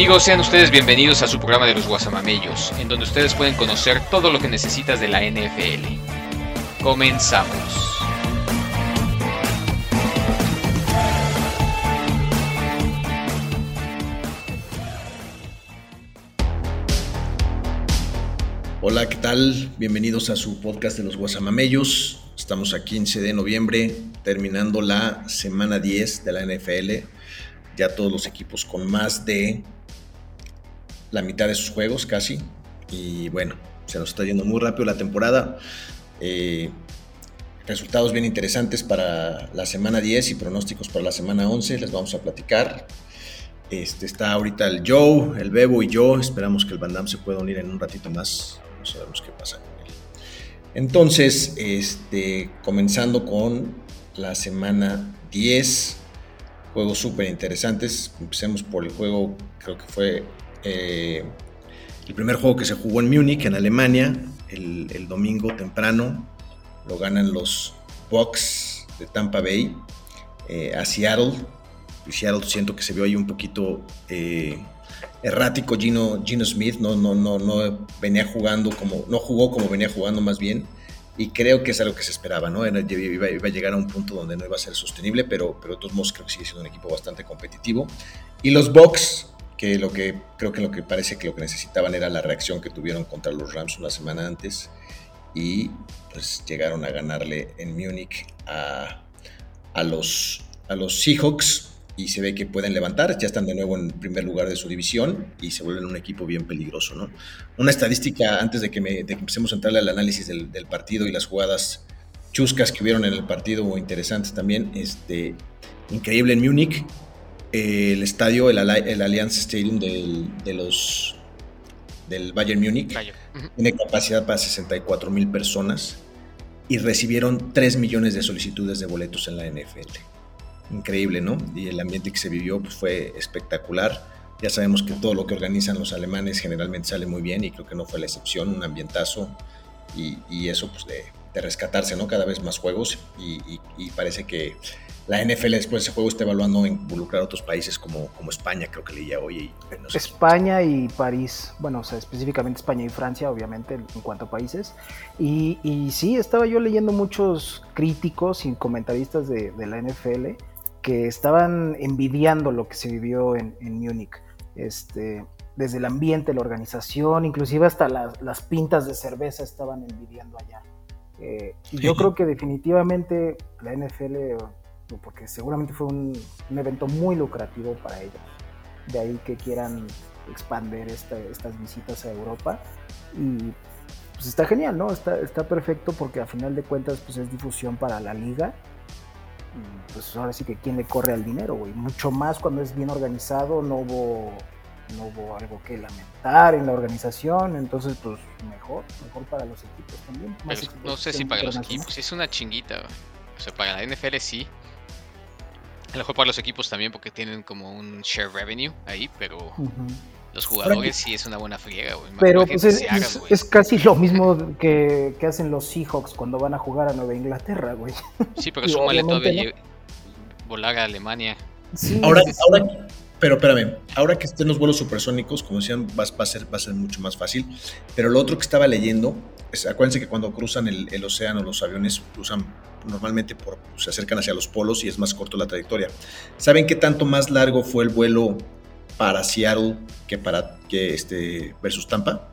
Amigos, sean ustedes bienvenidos a su programa de los Guasamamellos, en donde ustedes pueden conocer todo lo que necesitas de la NFL. Comenzamos. Hola, ¿qué tal? Bienvenidos a su podcast de los Guasamamellos. Estamos a 15 de noviembre, terminando la semana 10 de la NFL. Ya todos los equipos con más de la mitad de sus juegos casi. Y bueno, se nos está yendo muy rápido la temporada. Eh, resultados bien interesantes para la semana 10 y pronósticos para la semana 11. Les vamos a platicar. Este, está ahorita el Joe, el Bebo y yo. Esperamos que el Van se pueda unir en un ratito más. No sabemos qué pasa con él. Entonces, este, comenzando con la semana 10. Juegos súper interesantes. Empecemos por el juego, creo que fue eh, el primer juego que se jugó en Múnich, en Alemania, el, domingo temprano, lo ganan los Bucks de Tampa Bay eh, a Seattle. Seattle siento que se vio ahí un poquito eh, errático Gino, Gino Smith, no, no, no, no venía jugando como, no jugó como venía jugando más bien. Y creo que es algo que se esperaba, ¿no? Iba, iba, a llegar a un punto donde no iba a ser sostenible, pero, pero de todos modos creo que sigue siendo un equipo bastante competitivo. Y los Bucks que lo que creo que lo que parece que lo que necesitaban era la reacción que tuvieron contra los Rams una semana antes y pues llegaron a ganarle en Múnich a, a, los, a los Seahawks y se ve que pueden levantar, ya están de nuevo en primer lugar de su división y se vuelven un equipo bien peligroso. ¿no? Una estadística antes de que, me, empecemos a entrarle al análisis del, del, partido y las jugadas chuscas que hubieron en el partido o interesantes también, este, increíble en Múnich, el estadio, el, el Allianz Stadium del, de los, del Bayern Múnich, tiene capacidad para 64 mil personas y recibieron 3 millones de solicitudes de boletos en la NFL. Increíble, ¿no? Y el ambiente que se vivió pues, fue espectacular. Ya sabemos que todo lo que organizan los alemanes generalmente sale muy bien y creo que no fue la excepción, un ambientazo y, y eso pues le, rescatarse, ¿no? Cada vez más juegos y, parece que la NFL después de ese juego está evaluando involucrar a otros países como, como España, creo que leía hoy. España y París, bueno, o sea, específicamente España y Francia, obviamente, en cuanto a países. Y, y sí, estaba yo leyendo muchos críticos y comentaristas de, de la NFL que estaban envidiando lo que se vivió en, en Múnich. Este, desde el ambiente, la organización, inclusive hasta las, pintas de cerveza estaban envidiando allá. Eh, y yo creo que definitivamente la NFL, porque seguramente fue un, evento muy lucrativo para ellos, de ahí que quieran expandir estas visitas a Europa. Y pues está genial, ¿no? Está, está perfecto porque a final de cuentas pues es difusión para la liga. Y pues ahora sí que quién le corre al dinero, güey. Mucho más cuando es bien organizado, no hubo no hubo algo que lamentar en la organización, entonces pues mejor, mejor para los equipos también. no sé si para los equipos, es una chinguita, o sea, para la NFL sí. A lo mejor para los equipos también porque tienen como un share revenue ahí, pero los jugadores sí es una buena friega, güey. Pero pues es, casi lo mismo que, hacen los Seahawks cuando van a jugar a Nueva Inglaterra, güey. Sí, pero súmale todavía volar a Alemania. ahora, ahora, pero espérame, ahora que estén los vuelos supersónicos, como decían, va, a ser, va a ser mucho más fácil. Pero lo otro que estaba leyendo, es, acuérdense que cuando cruzan el, océano, los aviones cruzan normalmente por, se acercan hacia los polos y es más corto la trayectoria. ¿Saben qué tanto más largo fue el vuelo para Seattle que para que este versus Tampa?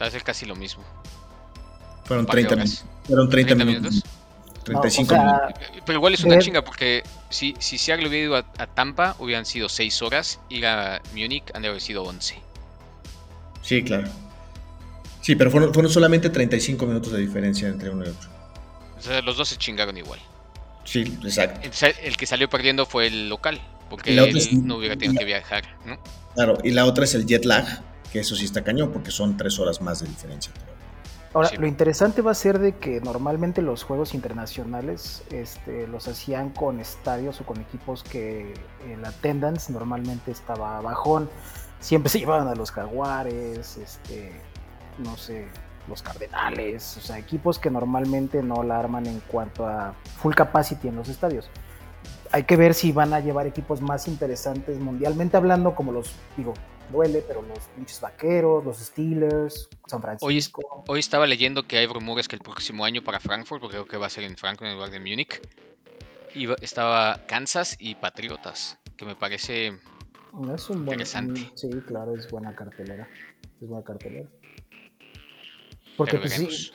Va a ser casi lo mismo. Fueron 30, fueron 30, minutos. 35 Pero igual es una chinga porque si, si Seattle hubiera ido a, Tampa, hubieran sido 6 horas. Ir a Múnich han de haber sido 11. Sí, claro. Sí, pero fueron, fueron solamente 35 minutos de diferencia entre uno y otro. O sea, los dos se chingaron igual. Sí, exacto. El, que salió perdiendo fue el local, porque él no hubiera tenido que viajar, ¿no? Claro, y la otra es el jet lag, que eso sí está cañón, porque son 3 horas más de diferencia. Ahora, lo interesante va a ser de que normalmente los juegos internacionales este, los hacían con estadios o con equipos que el attendance normalmente estaba bajón. Siempre se llevaban a los jaguares, este, no sé, los cardenales, o sea, equipos que normalmente no la arman en cuanto a full capacity en los estadios. Hay que ver si van a llevar equipos más interesantes mundialmente hablando, como los, digo, duele, pero los pinches vaqueros, los Steelers, San Francisco. Hoy, estaba leyendo que hay rumores que el próximo año para Frankfurt, porque creo que va a ser en Frankfurt en lugar de Múnich, estaba Kansas y Patriotas, que me parece es un buen, interesante. sí, claro, es buena cartelera. Es buena cartelera. Porque pues sí,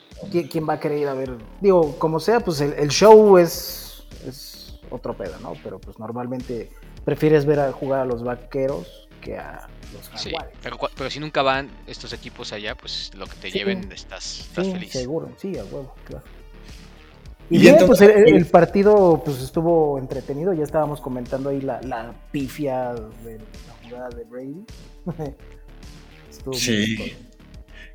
¿quién, va a querer ir a ver? Digo, como sea, pues el, show es, es otro pedo, ¿no? Pero pues normalmente prefieres ver a jugar a los vaqueros que a Sí, pero, si nunca van estos equipos allá, pues lo que te lleven estás, estás sí, Seguro, sí, a huevo, claro. Y, bien, pues el, partido pues estuvo entretenido, ya estábamos comentando ahí la, la pifia de la jugada de Brady. sí.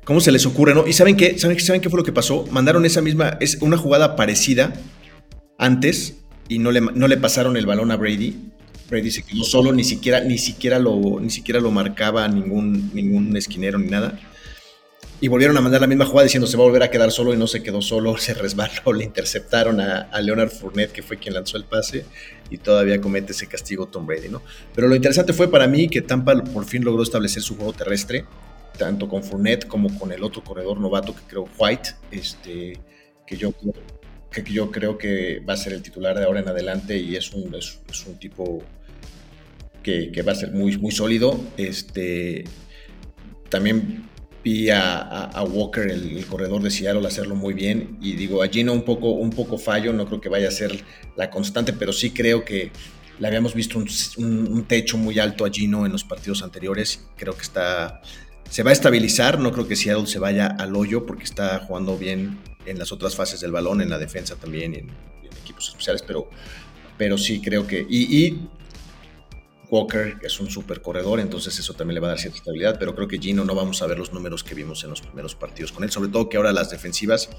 ¿Cómo se les ocurre, no? ¿Y saben qué? ¿Saben, ¿Saben qué fue lo que pasó? Mandaron esa misma, es una jugada parecida antes y no le, no le pasaron el balón a Brady Brady se quedó solo, ni siquiera, ni siquiera lo, ni siquiera lo marcaba ningún, ningún esquinero ni nada. Y volvieron a mandar la misma jugada diciendo se va a volver a quedar solo y no se quedó solo, se resbaló, le interceptaron a, Leonard Fournette, que fue quien lanzó el pase, y todavía comete ese castigo Tom Brady, ¿no? Pero lo interesante fue para mí que Tampa por fin logró establecer su juego terrestre, tanto con Fournette como con el otro corredor novato que creo White, este, que yo que yo creo que va a ser el titular de ahora en adelante y es un, es, un tipo que, que, va a ser muy, muy sólido. Este, también vi a, a, Walker, el, corredor de Seattle, hacerlo muy bien. Y digo, a Gino un poco, un poco fallo, no creo que vaya a ser la constante, pero sí creo que le habíamos visto un, un, techo muy alto a Gino en los partidos anteriores. Creo que está, se va a estabilizar, no creo que Seattle se vaya al hoyo porque está jugando bien en las otras fases del balón, en la defensa también, en, en equipos especiales, pero, pero sí creo que... Y, Walker es un super corredor, entonces eso también le va a dar cierta estabilidad, pero creo que Gino no vamos a ver los números que vimos en los primeros partidos con él, sobre todo que ahora las defensivas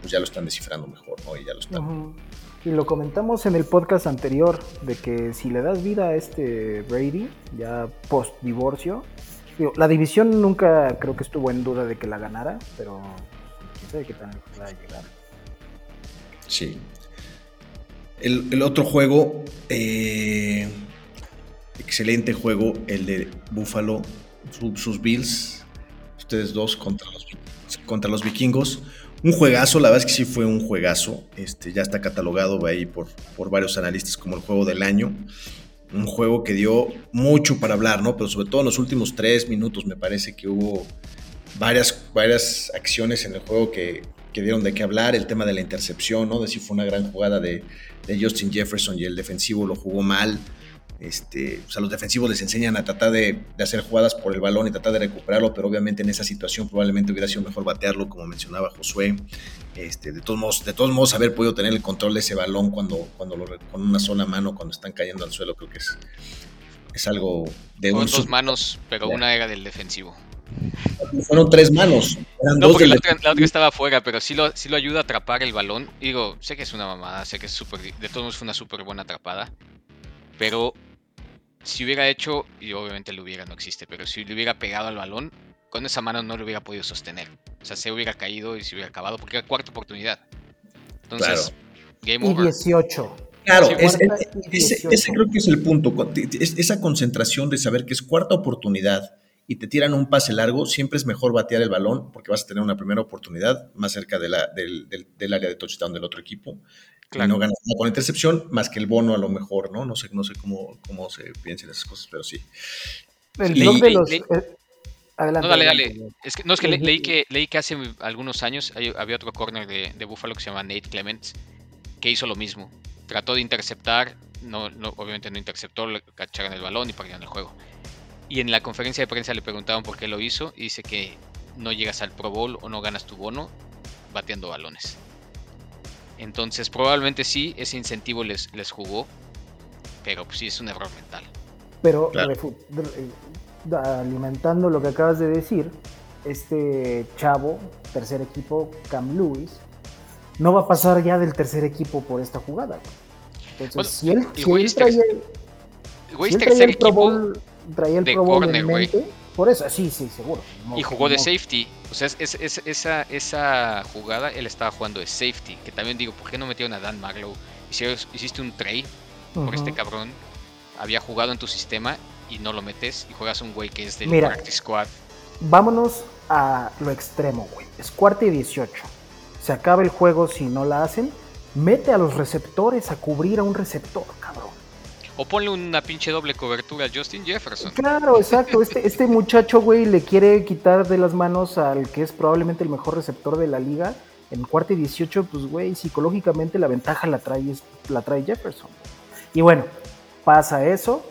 pues ya lo están descifrando mejor, ¿no? Y ya lo están. Y lo comentamos en el podcast anterior, de que si le das vida a este Brady, ya post divorcio, la división nunca creo que estuvo en duda de que la ganara, pero sé qué tan va a llegar. Sí. El, otro juego, eh, excelente juego, el de Buffalo, sus Bills, ustedes dos contra los, contra los vikingos. Un juegazo, la verdad es que sí fue un juegazo. Este, ya está catalogado ahí por, por varios analistas como el juego del año. Un juego que dio mucho para hablar, ¿no? Pero sobre todo en los últimos tres minutos me parece que hubo varias, varias acciones en el juego que, que dieron de qué hablar. El tema de la intercepción, ¿no? De si fue una gran jugada de, de Justin Jefferson y el defensivo lo jugó mal. Este, o sea, los defensivos les enseñan a tratar de, hacer jugadas por el balón y tratar de recuperarlo, pero obviamente en esa situación probablemente hubiera sido mejor batearlo, como mencionaba Josué. Este, de, todos modos, de todos modos, haber podido tener el control de ese balón cuando, cuando lo, con una sola mano, cuando están cayendo al suelo, creo que es, es algo de con dos manos, pero una era del defensivo. Fueron tres manos. no, porque la otra, estaba afuera, pero sí lo, sí lo ayuda a atrapar el balón. Digo, sé que es una mamada, sé que es súper. De todos modos fue una súper buena atrapada. Pero si hubiera hecho, y obviamente lo hubiera, no existe, pero si le hubiera pegado al balón, con esa mano no lo hubiera podido sostener. O sea, se hubiera caído y se hubiera acabado porque era cuarta oportunidad. Entonces, game over. Y 18. Claro, ese, creo que es el punto. Esa concentración de saber que es cuarta oportunidad y te tiran un pase largo, siempre es mejor batear el balón porque vas a tener una primera oportunidad más cerca de la, del, del, área de touchdown del otro equipo. Claro. no ganas nada con intercepción, más que el bono a lo mejor, ¿no? No sé, no sé cómo, cómo se piensan esas cosas, pero sí. El blog de los... Eh, adelante. No, dale, dale. Es que, no, es que leí, que leí que hace algunos años había otro corner de, de Buffalo que se llama Nate Clements, que hizo lo mismo. Trató de interceptar, no, no, obviamente no interceptó, le cacharon el balón y perdieron el juego. Y en la conferencia de prensa le preguntaban por qué lo hizo y dice que no llegas al Pro Bowl o no ganas tu bono bateando balones. Entonces probablemente sí, ese incentivo les, les jugó, pero pues sí es un error mental. Pero alimentando lo que acabas de decir, este chavo, tercer equipo, Cam Lewis, no va a pasar ya del tercer equipo por esta jugada. Entonces, si él, si él traía, si él el Pro Bowl, traía el Pro Bowl en mente, por eso, sí, sí, seguro. y jugó de safety. O sea, es, esa, esa jugada él estaba jugando de safety. Que también digo, ¿por qué no metieron a Dan Maglow? Hiciste un trade por este cabrón. Había jugado en tu sistema y no lo metes y juegas un güey que es del practice squad. Vámonos a lo extremo, güey. Es cuarta y 18. Se acaba el juego si no la hacen. Mete a los receptores a cubrir a un receptor, cabrón. O ponle una pinche doble cobertura a Justin Jefferson. Claro, exacto. Este, este muchacho, güey, le quiere quitar de las manos al que es probablemente el mejor receptor de la liga. En cuarto y 18, pues, güey, psicológicamente la ventaja la trae, la trae Jefferson. Y bueno, pasa eso.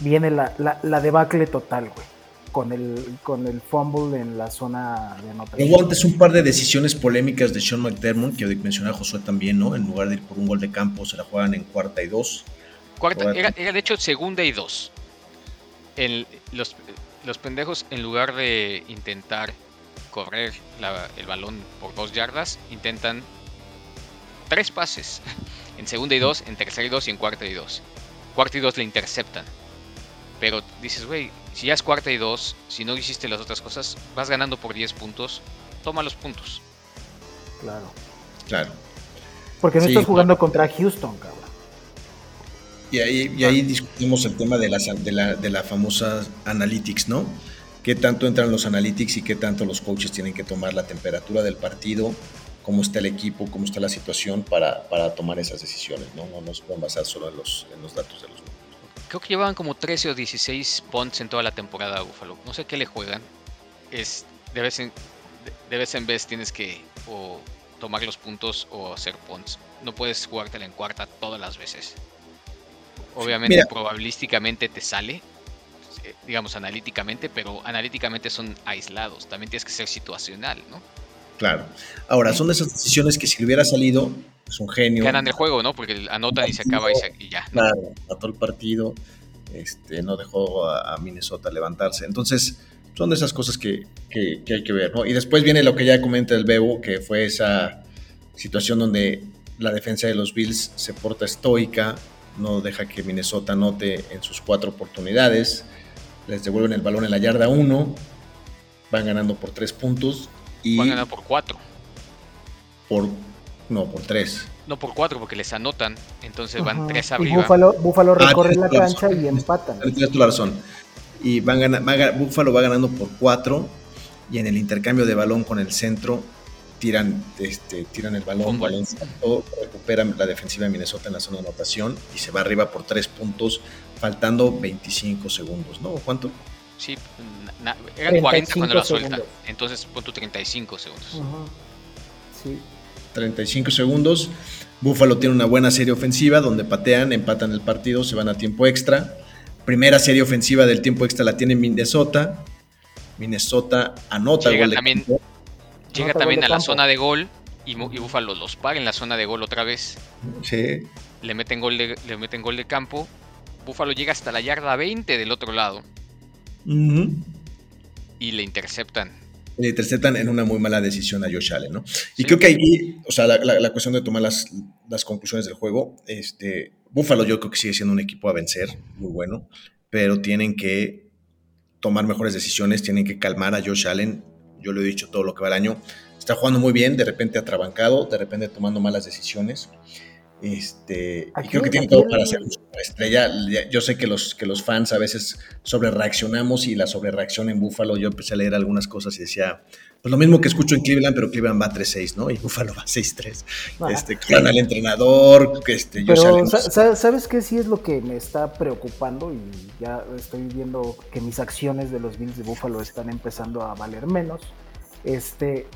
Viene la, la, debacle total, güey. Con el, con el fumble en la zona de anotación. Hubo antes un par de decisiones polémicas de Sean McDermott, que mencionaba Josué también, ¿no? En lugar de ir por un gol de campo, se la juegan en cuarta y dos era, de hecho segunda y dos. los, los, pendejos, en lugar de intentar correr el balón por dos yardas, intentan tres pases. En segunda y dos, en tercera y dos y en cuarta y dos. Cuarta y dos le interceptan. Pero dices, güey, si ya es cuarta y dos, si no hiciste las otras cosas, vas ganando por 10 puntos, toma los puntos. Claro. Claro. Porque no estás jugando contra Houston, cabrón. Y ahí, discutimos el tema de, de, la, de la famosa analytics, ¿no? ¿Qué tanto entran los analytics y qué tanto los coaches tienen que tomar la temperatura del partido, cómo está el equipo, cómo está la situación para, para tomar esas decisiones, ¿no? No nos pueden basar solo en los, en los datos de los números. Creo que llevaban como 13 o 16 punts en toda la temporada Buffalo. No sé qué le juegan. Es, de, vez en, de vez en vez tienes que o tomar los puntos o hacer punts. No puedes jugártela en cuarta todas las veces. Obviamente, probabilísticamente te sale, eh, digamos analíticamente, pero analíticamente son aislados. También tienes que ser situacional, ¿no? Claro. Ahora, son de esas decisiones que si hubiera salido, es un genio. Ganan el juego, ¿no? Porque anotan y se acaba y, ya. Claro, mató el partido, este, no dejó a, Minnesota levantarse. Entonces, son de esas cosas que, que, hay que ver, ¿no? Y después viene lo que ya comenta el Bebo, que fue esa situación donde la defensa de los Bills se porta estoica, no deja que Minnesota anote en sus cuatro oportunidades, les devuelven el balón en la yarda 1, van ganando por tres puntos y... Van ganando por cuatro. por, no, por tres. No, por cuatro, porque les anotan. Entonces van Ajá. tres Y arriba. Búfalo, Búfalo Ah, recorre la cancha razón. y empatan. Tienes la razón. Y van Buffalo va ganando por cuatro y en el intercambio de balón con el centro tiran, este, tiran el balón, salto, recuperan la defensiva de Minnesota en la zona de anotación y se va arriba por tres puntos, faltando 25 segundos, ¿no? ¿Cuánto? Sí, na- eran 40 cuando 35 la suelta. segundos. Entonces pon tu 35 segundos. Ajá. Sí. 35 segundos. Buffalo tiene una buena serie ofensiva donde patean, empatan el partido, se van a tiempo extra. Primera serie ofensiva del tiempo extra la tiene Minnesota. Minnesota anota Llega gol de también- campo. Llega también a la campo. zona de gol y, Buffalo los para en la zona de gol otra vez. Sí. Le meten gol de, le meten gol de campo. Buffalo llega hasta la yarda 20 del otro lado y le interceptan. Le interceptan en una muy mala decisión a Josh Allen, ¿no? Y Sí. creo que ahí, o sea, la, la- la cuestión de tomar las, las conclusiones del juego, este, Buffalo yo creo que sigue siendo un equipo a vencer, muy bueno, pero tienen que tomar mejores decisiones, tienen que calmar a Josh Allen, yo lo he dicho todo lo que va el año, está jugando muy bien, de repente atrabancado, de repente tomando malas decisiones, este, y creo que tiene todo para ser una estrella. Yo sé que los, que los fans a veces sobre reaccionamos y la sobrereacción en Buffalo, yo empecé a leer algunas cosas y decía, pues lo mismo que escucho en Cleveland, pero Cleveland va 3-6, ¿no? Y Buffalo va 6-3. Ah. Este, al entrenador, que este, Josh Pero, ¿sabes qué? Sí es lo que me está preocupando y ya estoy viendo que mis acciones de los Bills de Buffalo están empezando a valer menos. Este,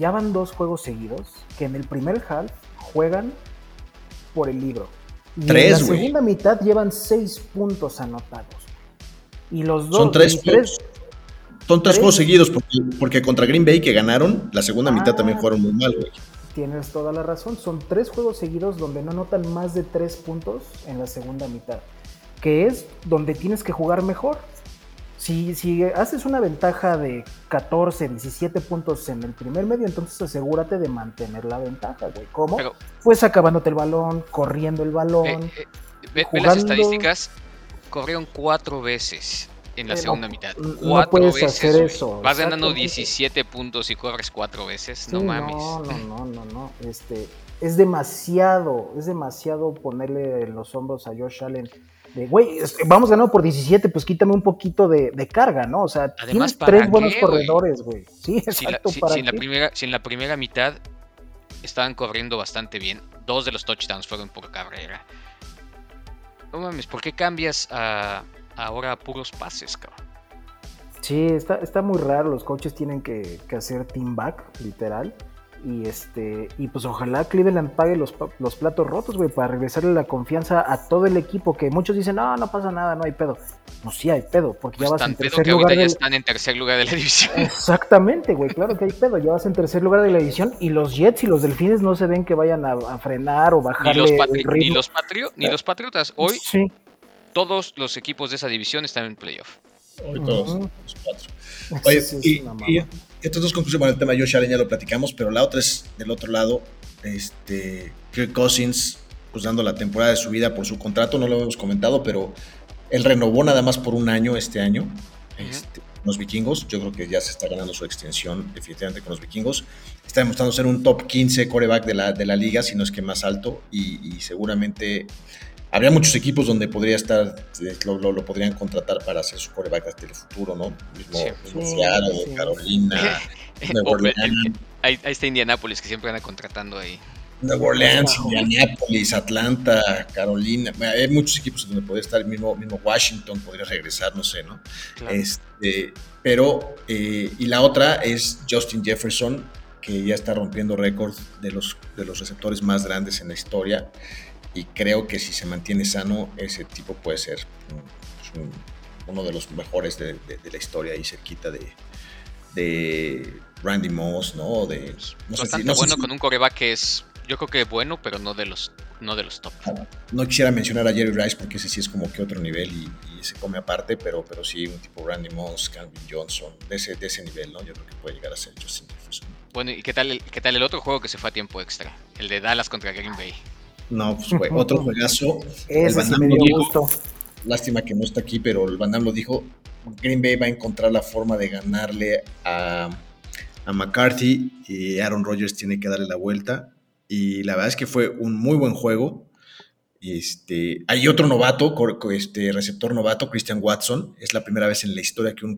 ya van dos juegos seguidos que en el primer half juegan por el libro. Y en Tres, la güey. segunda mitad llevan seis puntos anotados. Y los dos... Son tres juegos. Son tres juegos seguidos, porque, porque contra Green Bay que ganaron, la segunda mitad Ah. también jugaron muy mal, güey. Tienes toda la razón. Son tres juegos seguidos donde no anotan más de tres puntos en la segunda mitad. Que es donde tienes que jugar mejor. Si, si haces una ventaja de 14, 17 puntos en el primer medio, entonces asegúrate de mantener la ventaja, güey. ¿Cómo? Pero Pues acabándote el balón, corriendo el balón. eh, eh, ve, ve las estadísticas. Corrieron cuatro veces en la Eh, no, segunda mitad. no Cuatro puedes veces. hacer eso, Vas ganando exactamente. 17 puntos y corres cuatro veces. no mames. No, no, no, no, no. Este, es demasiado, es demasiado ponerle en los hombros a Josh Allen. De, güey, vamos ganando por 17, pues quítame un poquito de, de carga, ¿no? O sea, Además, tienes ¿para tres qué, buenos corredores, güey. Sí, Si, la- exacto, si- ¿para si en la primera, si en la primera mitad estaban corriendo bastante bien, dos de los touchdowns fueron por carrera. No mames, ¿por qué cambias a, ahora a puros pases, cabrón? Sí, está, está muy raro. Los coaches tienen que, que hacer team back, literal. Y este, y pues ojalá Cleveland pague los, los platos rotos, güey, para regresarle la confianza a todo el equipo. Que muchos dicen, no, no pasa nada, no hay pedo. No, sí hay pedo, porque Pues ya vas tan en pedo tercer ahorita lugar ya del, están en tercer lugar de la división. Exactamente, güey, claro que hay pedo. Ya vas en tercer lugar de la división y los Jets y los Delfines no se ven que vayan a, a frenar o Ni bajarle los, el patri- ni, los ni los Patriotas. Hoy Sí. Todos los equipos de esa división están en playoff. Hoy todos, los cuatro. Oye, sí es y, y estas dos conclusiones, bueno, el tema de Josh Allen ya lo platicamos, pero la otra es del otro lado, este, Kirk Cousins, pues dando la temporada de su vida por su contrato, no lo hemos comentado, pero él renovó nada más por un año este año, este, con los vikingos, yo creo que ya se está ganando su extensión definitivamente con los vikingos, está demostrando ser un top 15 coreback de la, de la liga, si no es que más alto, y, y seguramente habría muchos equipos donde podría estar, eh, lo, lo- lo podrían contratar para hacer su coreback hasta el futuro, ¿no? Mismo, Sí. mismo Sí, Seattle, sí. Carolina, Nueva el- Orleans, ahí, ahí está Indianapolis que siempre anda contratando ahí. Nueva Orleans. Indianapolis, Atlanta, Carolina. Hay muchos equipos donde podría estar, mismo, mismo Washington podría regresar, no sé, ¿no? Claro. Este, pero, eh, y la otra es Justin Jefferson, que ya está rompiendo récords de los, de los receptores más grandes en la historia. Y creo que si se mantiene sano, ese tipo puede ser pues, un- uno de los mejores de, de- de la historia ahí cerquita de, de Randy Moss, ¿no? De, no sé si- Bastante no sé bueno si- con un coreback que es, yo creo que bueno, pero no de los, no de los top. no quisiera mencionar a Jerry Rice porque ese sí es como que otro nivel y, y se come aparte, pero, pero sí un tipo Randy Moss, Calvin Johnson, de ese, de ese nivel, ¿no? Yo creo que puede llegar a ser Justin Jefferson. Bueno, ¿y qué tal, el, qué tal el otro juego que se fue a tiempo extra? El de Dallas contra Green Bay. No, pues fue otro juegazo. El Ese sí me dio dijo. gusto. Lástima que no está aquí, pero el Van Damme lo dijo. Green Bay va a encontrar la forma de ganarle a, a McCarthy y Aaron Rodgers tiene que darle la vuelta. Y la verdad es que fue un muy buen juego. Este, hay otro novato, este receptor novato, Christian Watson. Es la primera vez en la historia que un,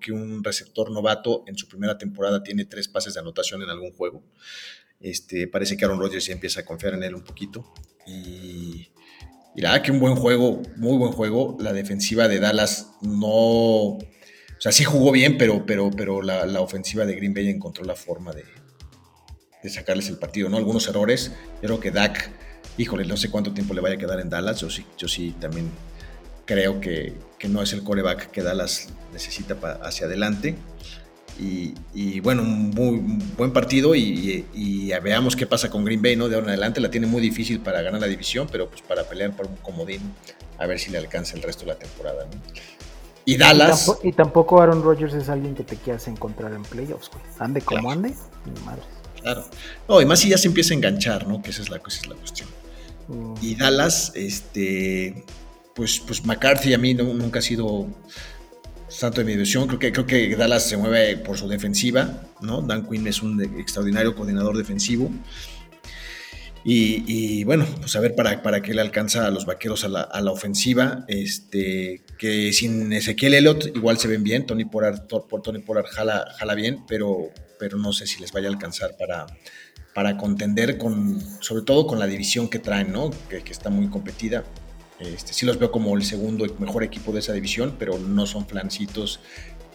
que un, receptor novato en su primera temporada tiene tres pases de anotación en algún juego. Este, parece que Aaron Rodgers ya empieza a confiar en él un poquito. Y, y la verdad que un buen juego, muy buen juego. La defensiva de Dallas no o sea, sí jugó bien, pero, pero, pero la, ofensiva de Green Bay encontró la forma de, sacarles el partido, ¿no? Algunos errores. Yo creo que Dak, híjole, no sé cuánto tiempo le vaya a quedar en Dallas. Yo sí, yo sí también creo que, no es el coreback que Dallas necesita hacia adelante. Y, bueno, un muy buen partido y, veamos qué pasa con Green Bay, ¿no? De ahora en adelante la tiene muy difícil para ganar la división, pero pues para pelear por un comodín, a ver si le alcanza el resto de la temporada, ¿no? Y Dallas. Y tampoco, Aaron Rodgers es alguien que te quieras encontrar en playoffs, güey. Ande como ande, mi madre. Claro. No, y más si ya se empieza a enganchar, ¿no? Que esa es la, esa es la cuestión. Mm. Y Dallas, este. Pues, pues McCarthy a mí nunca ha sido santo de mi división. Creo que, creo que Dallas se mueve por su defensiva, ¿no? Dan Quinn es un extraordinario coordinador defensivo. Y, bueno, pues a ver para, para qué le alcanza a los vaqueros a la, a la, ofensiva. Este, que sin Ezequiel Elliott igual se ven bien. Tony Pollard, Tony Pollard jala, jala bien, pero, pero no sé si les vaya a alcanzar para, para contender con, sobre todo con la división que traen, ¿no? Que, que está muy competida. Este, sí los veo como el segundo mejor equipo de esa división, pero no son flancitos.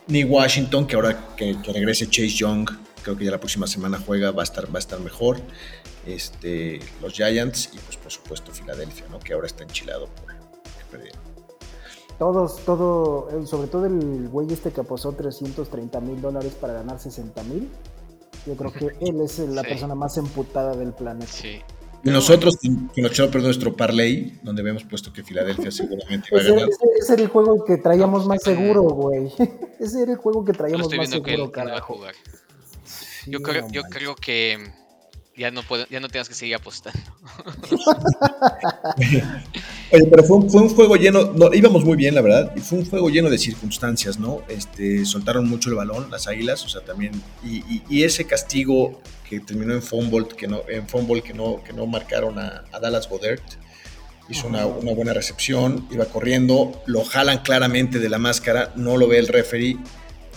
Ni Washington, que ahora que, que regrese Chase Young, creo que ya la próxima semana juega, va a estar, va a estar mejor este, los Giants y pues por supuesto Filadelfia, ¿no? que ahora está enchilado por que Todos, todo, sobre todo el güey este que apostó 330 mil dólares para ganar 60 mil. Yo creo que él es la persona más emputada del planeta. Sí. Nosotros, que nos echó nuestro parlay, donde habíamos puesto que Filadelfia seguramente iba a ganar. Ese, era el juego que traíamos más seguro, güey. Ese era el juego que traíamos más seguro, carajo. yo, creo, yo creo que ya no puedo, ya no tengas que seguir apostando. Oye, pero fue un, fue un juego lleno, no, íbamos muy bien, la verdad, y fue un juego lleno de circunstancias, ¿no? Este, soltaron mucho el balón, las águilas, o sea, también, y, y, ese castigo que terminó en fumble, que no, en fumble que no, que no marcaron a, Dallas Godert, hizo una, una, buena recepción, iba corriendo, lo jalan claramente de la máscara, no lo ve el referee,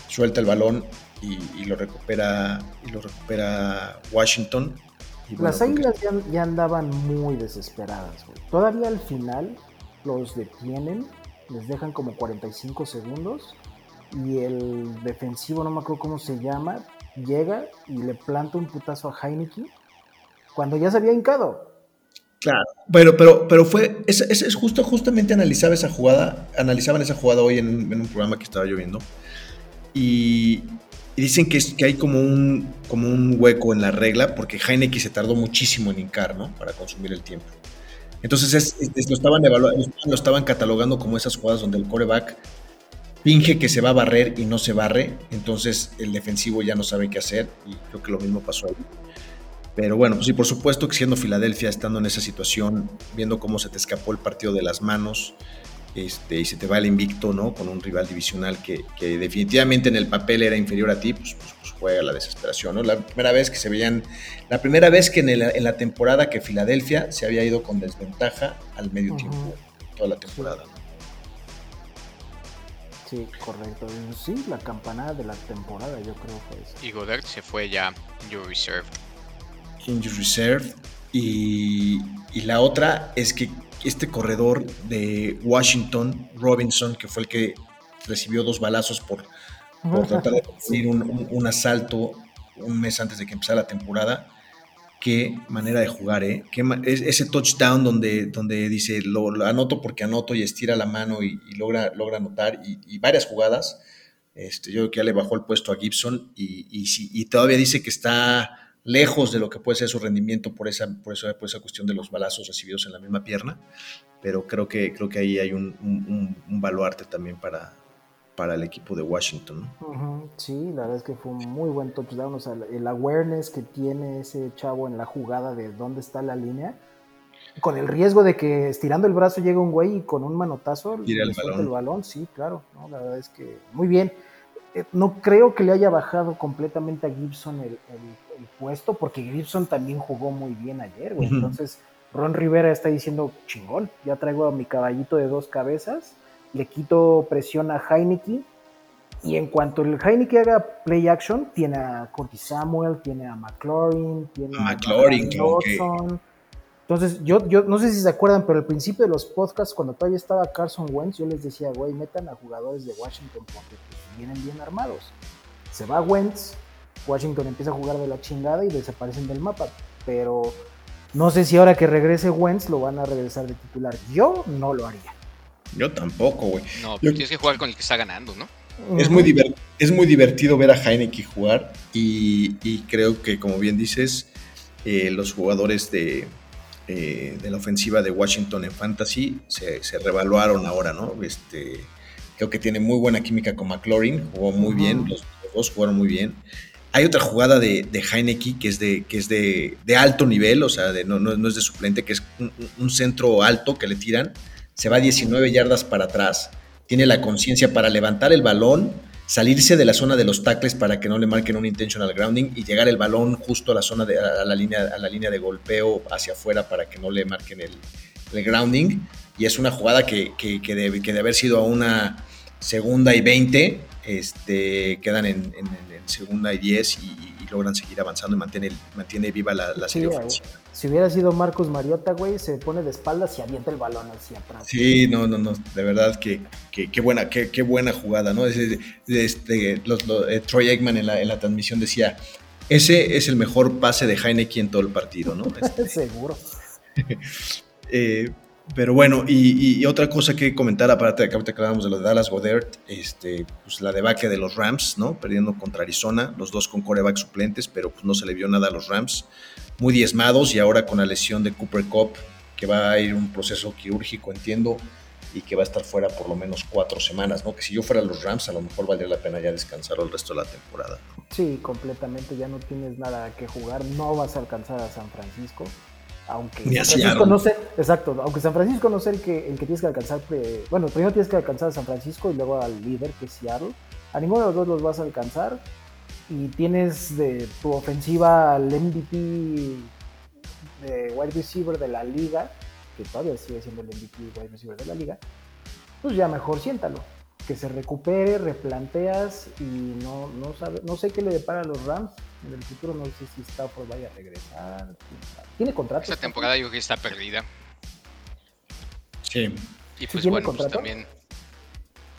suelta el balón y, lo recupera y lo recupera Washington las águilas ya, andaban muy desesperadas, Todavía al final los detienen, les dejan como 45 segundos y el defensivo, no me acuerdo cómo se llama, llega y le planta un putazo a Heineken cuando ya se había hincado. Claro, pero, pero, pero fue, es, es, justo, justamente analizaba esa jugada, analizaban esa jugada hoy en, en un programa que estaba lloviendo y, y dicen que, que hay como un, como un hueco en la regla porque Heineken se tardó muchísimo en hincar, ¿no? Para consumir el tiempo. Entonces lo, estaban evaluando, lo estaban catalogando como esas jugadas donde el coreback finge que se va a barrer y no se barre, entonces el defensivo ya no sabe qué hacer y creo que lo mismo pasó ahí. Pero bueno, pues sí, por supuesto que siendo Filadelfia, estando en esa situación, viendo cómo se te escapó el partido de las manos, este, y se te va el invicto, ¿no? Con un rival divisional que, definitivamente en el papel era inferior a ti, pues, pues, pues, juega la desesperación, ¿no? La primera vez que se veían, la primera vez que en, la temporada que Filadelfia se había ido con desventaja al medio tiempo, toda la temporada, Sí, correcto. Sí, la campanada de la temporada, yo creo que es. Y Godert se fue ya Injury Reserve. Injury Reserve. Y, y la otra es que este corredor de Washington, Robinson, que fue el que recibió dos balazos por, tratar de conseguir un, asalto un mes antes de que empezara la temporada. Qué manera de jugar, ¿eh? ese touchdown donde, donde dice, lo, anoto porque anoto y estira la mano y, logra, logra anotar, y, varias jugadas. Este, yo creo que ya le bajó el puesto a Gibson y, y todavía dice que está lejos de lo que puede ser su rendimiento por esa, por esa, por esa cuestión de los balazos recibidos en la misma pierna, pero creo que, creo que ahí hay un, un, baluarte también para, para el equipo de Washington. Sí, la verdad es que fue un muy buen touchdown, o sea, el awareness que tiene ese chavo en la jugada de dónde está la línea, con el riesgo de que estirando el brazo llega un güey y con un manotazo Tira el balón. el balón, sí, claro, la verdad es que muy bien eh, no creo que le haya bajado completamente a Gibson el, puesto, porque Gibson también jugó muy bien ayer, güey. Entonces, Ron Rivera está diciendo, chingón, ya traigo a mi caballito de dos cabezas, le quito presión a Heineken, y en cuanto el Heineken haga play action, tiene a Curtis Samuel, tiene a McLaurin, tiene a McLaurin, Entonces, yo, yo no sé si se acuerdan, pero al principio de los podcasts, cuando todavía estaba Carson Wentz, yo les decía, güey, metan a jugadores de Washington porque pues, vienen bien armados. Se va Wentz, Washington empieza a jugar de la chingada y desaparecen del mapa. Pero no sé si ahora que regrese Wentz lo van a regresar de titular. Yo no lo haría. Yo tampoco, güey. No, pero tienes que jugar con el que está ganando, ¿no? Es muy, es muy divertido ver a Heineken jugar y, creo que, como bien dices, eh, los jugadores de, eh, de, la ofensiva de Washington en Fantasy se, se, revaluaron ahora, ¿no? Este, creo que tiene muy buena química con McLaurin, jugó muy bien, los, dos jugaron muy bien. Hay otra jugada de, de Heineken que es de, que es de, alto nivel, o sea, no, no, es de suplente, que es un, centro alto que le tiran, se va 19 yardas para atrás. Tiene la conciencia para levantar el balón, salirse de la zona de los tackles para que no le marquen un intentional grounding y llegar el balón justo a la zona de a la línea a la línea de golpeo hacia afuera para que no le marquen el, grounding. Y es una jugada que, que, debe, que de haber sido a una segunda y 20 este, quedan en, segunda y 10 y, logran seguir avanzando y mantiene, mantiene viva la, la serie ofensiva si hubiera sido Marcos Mariota, güey, se pone de espaldas y avienta el balón hacia atrás. Sí, no, no, no, de verdad que, que, buena, qué, qué buena jugada, ¿no? Este, los, eh, Troy Eggman en la, en la, transmisión decía, ese es el mejor pase de Heineken en todo el partido, ¿no? Este, Seguro. eh, pero bueno, y, otra cosa que comentar, aparte de que ahorita hablábamos de lo de Dallas Godert, este, pues la debacle de los Rams, ¿no? Perdiendo contra Arizona, los dos con coreback suplentes, pero pues no se le vio nada a los Rams. Muy diezmados y ahora con la lesión de Cooper Cup, que va a ir un proceso quirúrgico, entiendo, y que va a estar fuera por lo menos cuatro semanas, ¿no? Que si yo fuera los Rams, a lo mejor valdría la pena ya descansar el resto de la temporada. Sí, completamente, ya no tienes nada que jugar, no vas a alcanzar a San Francisco aunque San Francisco no sé, exacto, aunque San Francisco no el que, el que tienes que alcanzar, bueno, primero tienes que alcanzar a San Francisco y luego al líder que es Seattle, a ninguno de los dos los vas a alcanzar. Y tienes de tu ofensiva al MVP de wide receiver de la liga, que todavía sigue siendo el MVP wide receiver de la liga, pues ya mejor siéntalo. Que se recupere, replanteas y no, no, sabe, no sé qué le depara a los Rams en el futuro. No sé si Stafford vaya a regresar. ¿Tiene contrato? Esta temporada yo creo que está perdida. Sí. Y pues bueno, pues también.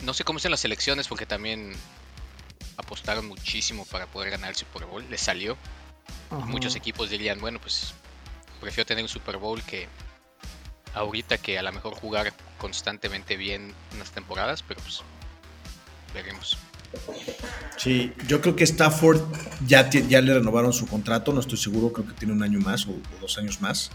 No sé cómo son las elecciones porque también apostaron muchísimo para poder ganar el Super Bowl. Les salió. muchos equipos dirían, bueno, pues prefiero tener un Super Bowl que ahorita que a lo mejor jugar constantemente bien unas temporadas, pero pues veremos. Sí, yo creo que Stafford ya, ya le renovaron su contrato, no estoy seguro, creo que tiene un año más o, dos años más.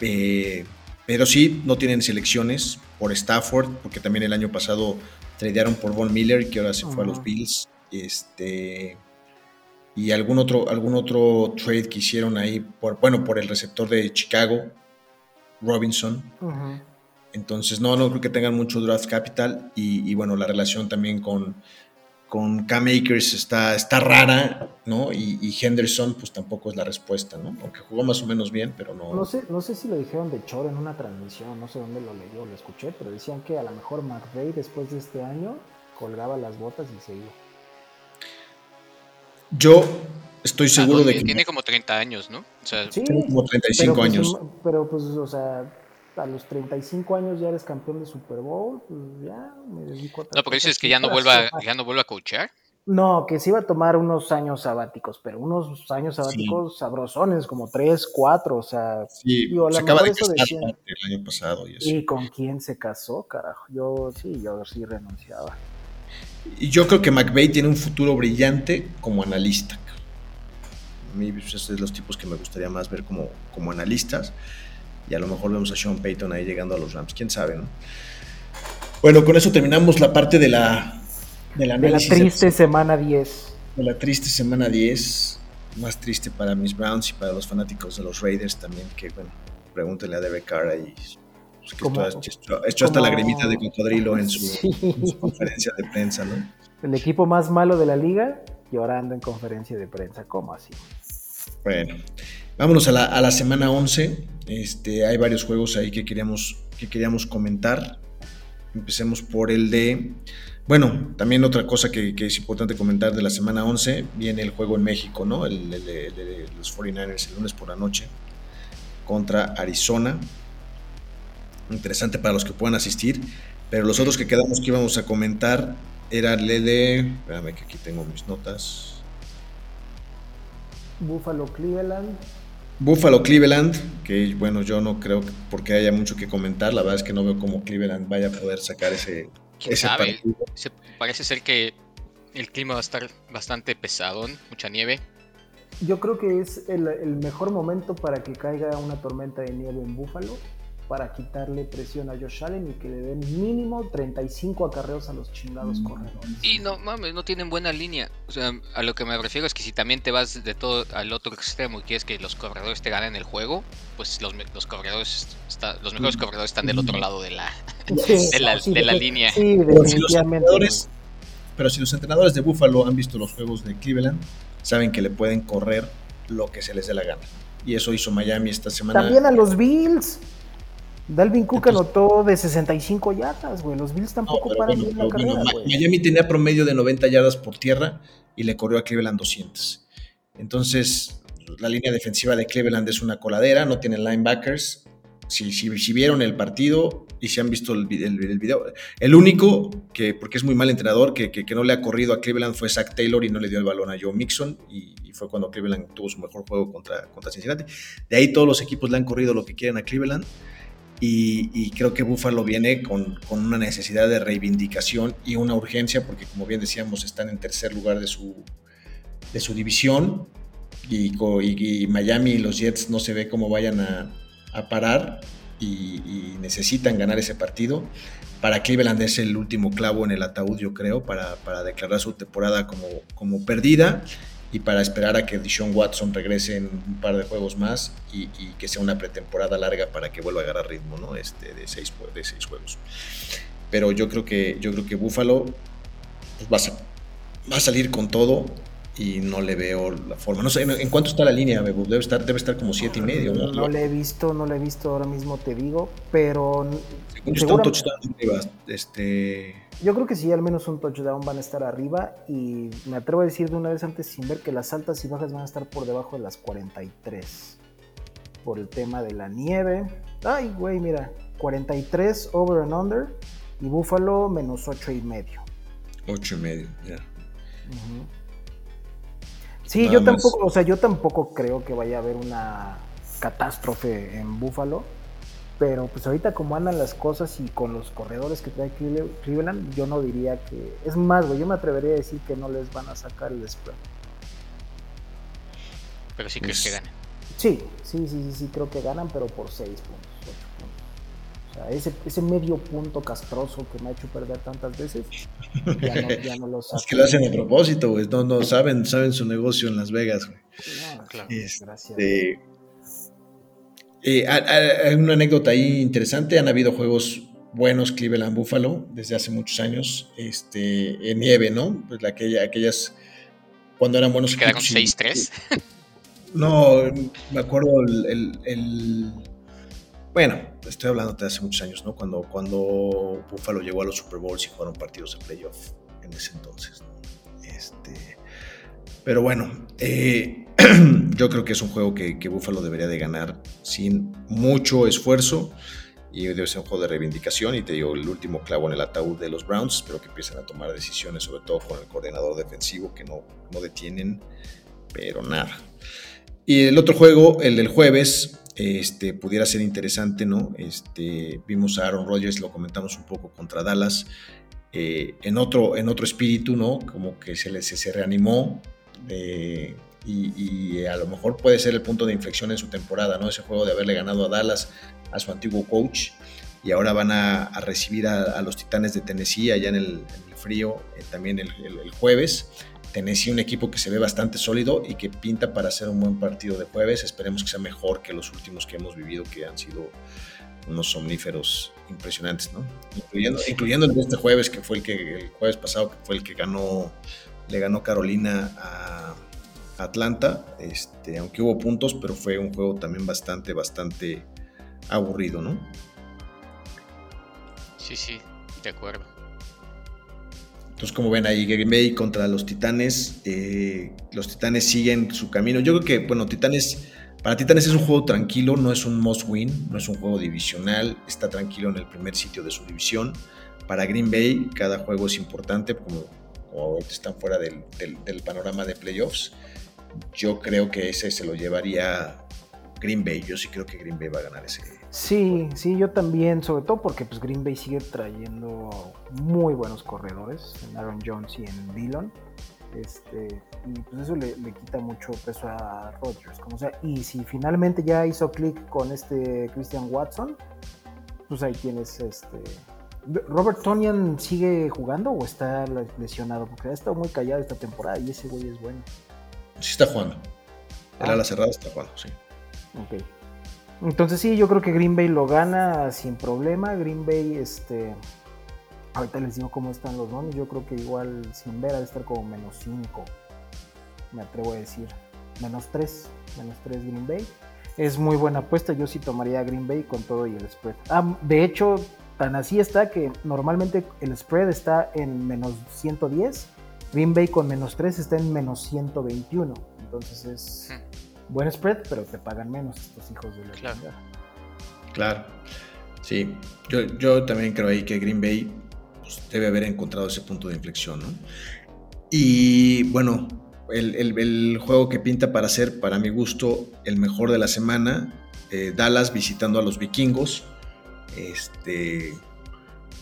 Eh, pero sí, no tienen selecciones por Stafford, porque también el año pasado tradearon por Von Miller, que ahora se fue a los Bills. Este, y algún otro, algún otro trade que hicieron ahí, por, bueno, por el receptor de Chicago, Robinson. Entonces, no, no creo que tengan mucho draft capital y, bueno, la relación también con, con Cam Akers está, está rara, ¿no? Y, Henderson, pues tampoco es la respuesta, ¿no? Aunque jugó más o menos bien, pero no. No sé, no sé si lo dijeron de Chor en una transmisión, no sé dónde lo leí o lo escuché, pero decían que a lo mejor McVeigh después de este año colgaba las botas y se iba. Yo estoy seguro de que. Tiene como 30 años, ¿no? O sea, tiene como 35 pues, años. pero pues, o sea a los 35 años ya eres campeón de Super Bowl, pues ya me dedico a No, porque dices que ya no vuelva, ya no vuelva a coachar. No, que se iba a tomar unos años sabáticos, pero unos años sabáticos sabrosones, como 3, 4, o sea. Sí, se acaba de casar el año pasado. Y, ¿Y con quién se casó, carajo? Yo sí, yo sí renunciaba. Y yo creo que McVeigh tiene un futuro brillante como analista. A mí pues, es de los tipos que me gustaría más ver como, como analistas y a lo mejor vemos a Sean Payton ahí llegando a los Rams, quién sabe, ¿no? Bueno, con eso terminamos la parte de la de la, triste semana 10. De la triste semana 10, más triste para mis Browns y para los fanáticos de los Raiders también, que bueno, pregúntele a Derek Carr ahí. Pues, que esto, hasta la lagrimita de cocodrilo en su, conferencia de prensa, ¿no? El equipo más malo de la liga llorando en conferencia de prensa. ¿Cómo así? Bueno, vámonos a la, semana 11. Este, hay varios juegos ahí que queríamos, que queríamos comentar. Empecemos por el de... Bueno, también otra cosa que, es importante comentar de la semana 11, viene el juego en México, ¿no? El, de los 49ers el lunes por la noche contra Arizona. Interesante para los que puedan asistir. Pero los otros que quedamos que íbamos a comentar era el de... Espérame que aquí tengo mis notas. Buffalo Cleveland. Buffalo Cleveland, que bueno, yo no creo porque haya mucho que comentar. La verdad es que no veo cómo Cleveland vaya a poder sacar ese, ¿Quién sabe? parece ser que el clima va a estar bastante pesado, mucha nieve. Yo creo que es el, el, mejor momento para que caiga una tormenta de nieve en Buffalo para quitarle presión a Josh Allen y que le den mínimo 35 acarreos a los chingados mm. corredores. Y no mames, no tienen buena línea. O sea, a lo que me refiero es que si también te vas de todo al otro extremo y quieres que los corredores te ganen el juego, pues los, los corredores los mejores mm. corredores están del otro lado de la, de la, de la línea. Sí, definitivamente. Pero si, los entrenadores de Buffalo han visto los juegos de Cleveland, saben que le pueden correr lo que se les dé la gana. Y eso hizo Miami esta semana. También a los Bills. Dalvin Cook anotó de 65 yardas, güey. Los Bills tampoco paran bien la carrera, Miami tenía promedio de 90 yardas por tierra y le corrió a Cleveland 200. Entonces, la línea defensiva de Cleveland es una coladera, no tienen linebackers. Si, si, vieron el partido y si han visto el, video, el único que, porque es muy mal entrenador, que, que, no le ha corrido a Cleveland fue Zach Taylor y no le dio el balón a Joe Mixon y, fue cuando Cleveland tuvo su mejor juego contra, contra Cincinnati. De ahí todos los equipos le han corrido lo que quieren a Cleveland. Y, creo que Buffalo viene con, una necesidad de reivindicación y una urgencia, porque como bien decíamos, están en tercer lugar de su, de su división y, Miami y los Jets no se ve cómo vayan a, parar y, necesitan ganar ese partido. Para Cleveland es el último clavo en el ataúd, yo creo, para, para declarar su temporada como, como perdida y para esperar a que Dishon Watson regrese en un par de juegos más y, que sea una pretemporada larga para que vuelva a agarrar ritmo ¿no? este, de, seis, de seis juegos. Pero yo creo que, yo creo que Buffalo pues, va, a, va a salir con todo y no le veo la forma. No sé, ¿en cuánto está la línea, Debe estar, debe estar como siete y medio. No, no le he visto, no le he visto ahora mismo, te digo, pero... este... Yo creo que sí, al menos un touchdown van a estar arriba y me atrevo a decir de una vez antes sin ver que las altas y bajas van a estar por debajo de las 43. Por el tema de la nieve. Ay, güey, mira, 43 over and under y Buffalo menos 8 y medio. 8 y medio, ya. Sí, yo tampoco, o sea, yo tampoco creo que vaya a haber una catástrofe en Buffalo. Pero pues ahorita como andan las cosas y con los corredores que trae Cleveland, yo no diría que... Es más, güey, yo me atrevería a decir que no les van a sacar el spread. Pero sí crees que ganan. Sí, sí, sí, sí, sí, creo que ganan, pero por 6 puntos, 8 puntos. O sea, ese, ese medio punto castroso que me ha hecho perder tantas veces, ya no, ya no lo saco. Es que lo hacen a propósito, güey. No, no, saben, saben su negocio en Las Vegas, güey. No, claro, este, gracias. Eh, hay una anécdota ahí interesante. Han habido juegos buenos Cleveland Buffalo desde hace muchos años. Este, en nieve, ¿no? Pues aquella, aquellas. Cuando eran buenos. ¿Quedaron 6-3? No, me acuerdo el, Bueno, estoy hablando de hace muchos años, ¿no? Cuando, cuando Buffalo llegó a los Super Bowls y jugaron partidos de playoff en ese entonces. Este, pero bueno, eh, yo creo que es un juego que, Buffalo debería de ganar sin mucho esfuerzo y debe ser un juego de reivindicación y te digo el último clavo en el ataúd de los Browns, espero que empiecen a tomar decisiones sobre todo con el coordinador defensivo que no, no detienen pero nada. Y el otro juego, el del jueves, este, pudiera ser interesante, ¿no? Este, vimos a Aaron Rodgers, lo comentamos un poco contra Dallas, eh, en, otro, en otro espíritu, ¿no? Como que se, le, se, reanimó, eh, y, a lo mejor puede ser el punto de inflexión en su temporada, ¿no? Ese juego de haberle ganado a Dallas, a su antiguo coach, y ahora van a, recibir a, los Titanes de Tennessee allá en el, frío eh, también el, jueves. Tennessee un equipo que se ve bastante sólido y que pinta para hacer un buen partido de jueves. Esperemos que sea mejor que los últimos que hemos vivido, que han sido unos somníferos impresionantes, ¿no? Incluyendo, incluyendo el de este jueves, que fue el que el jueves pasado, que fue el que ganó, le ganó Carolina a Atlanta, este, aunque hubo puntos, pero fue un juego también bastante, bastante aburrido, ¿no? Sí, sí, de acuerdo. Entonces, como ven ahí, Green Bay contra los Titanes, eh, los Titanes siguen su camino. Yo creo que, bueno, Titanes, para Titanes es un juego tranquilo, no es un must win, no es un juego divisional, está tranquilo en el primer sitio de su división. Para Green Bay, cada juego es importante, como, como están fuera del, del panorama de playoffs. Yo creo que ese se lo llevaría Green Bay. Yo sí creo que Green Bay va a ganar ese. Sí, sí, yo también, sobre todo porque pues Green Bay sigue trayendo muy buenos corredores, en Aaron Jones y en Dillon. Este, y pues eso le, quita mucho peso a Rodgers. Como sea, y si finalmente ya hizo clic con este Christian Watson, pues ahí tienes este. ¿Robert Tonian sigue jugando o está lesionado? Porque ha estado muy callado esta temporada y ese güey es bueno. Sí está jugando. Ah. la cerrada, está jugando, sí. Ok. Entonces sí, yo creo que Green Bay lo gana sin problema. Green Bay, este... Ahorita les digo cómo están los nombres. Yo creo que igual sin ver ha de estar como menos 5. Me atrevo a decir. Menos 3. Menos 3 Green Bay. Es muy buena apuesta. Yo sí tomaría Green Bay con todo y el spread. Ah, de hecho, tan así está que normalmente el spread está en menos 110 Green Bay con menos 3 está en menos 121. Entonces es buen spread, pero te pagan menos estos hijos de la Claro. Claro. Sí, yo, también creo ahí que Green Bay pues, debe haber encontrado ese punto de inflexión, ¿no? Y bueno, el, juego que pinta para ser, para mi gusto, el mejor de la semana, eh, Dallas visitando a los vikingos. Este,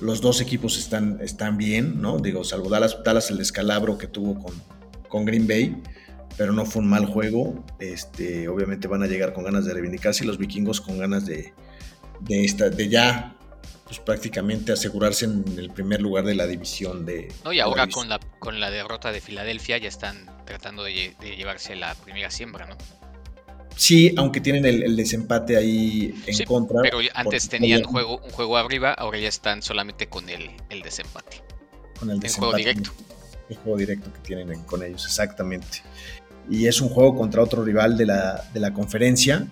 los dos equipos están, están bien, ¿no? Digo, salvo Dallas, Dallas el descalabro que tuvo con, con Green Bay, pero no fue un mal juego. Este, obviamente van a llegar con ganas de reivindicarse y los vikingos con ganas de, de, esta, de ya pues prácticamente asegurarse en el primer lugar de la división de... No, y ahora con la, con la derrota de Filadelfia ya están tratando de, de llevarse la primera siembra, ¿no? Sí, aunque tienen el, desempate ahí en contra. Pero antes tenían juego, un juego arriba, ahora ya están solamente con el, desempate. Con el desempate. juego directo. El juego directo que tienen con ellos, exactamente. Y es un juego contra otro rival de la, de la conferencia,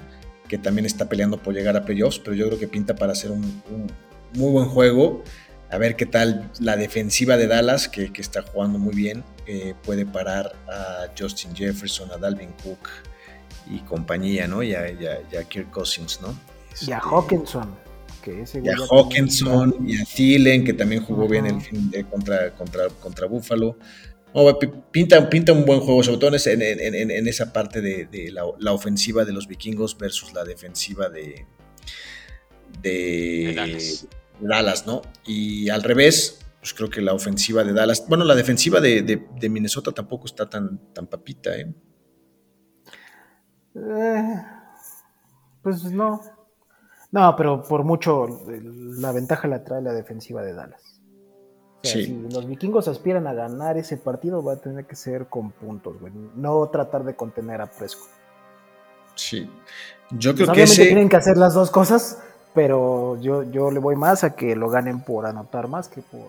que también está peleando por llegar a playoffs, pero yo creo que pinta para hacer un, muy buen juego. A ver qué tal la defensiva de Dallas, que, está jugando muy bien, eh, puede parar a Justin Jefferson, a Dalvin Cook, y compañía, ¿no? Y a, Kirk Cousins, ¿no? y a este, Hawkinson. Que ese y a Hawkinson y a Thielen, que también jugó bien el fin de contra, contra, contra Buffalo. pinta, pinta un buen juego, sobre todo en, esa parte de, la, ofensiva de los vikingos versus la defensiva de, de, Dallas. ¿no? Y al revés, pues creo que la ofensiva de Dallas, bueno, la defensiva de, Minnesota tampoco está tan, tan papita, ¿eh? Eh, pues no. No, pero por mucho la ventaja la trae la defensiva de Dallas. Si los vikingos aspiran a ganar ese partido, va a tener que ser con puntos, güey. No tratar de contener a Presco. Sí. Yo creo pues que tienen que hacer las dos cosas, pero yo, yo le voy más a que lo ganen por anotar más que por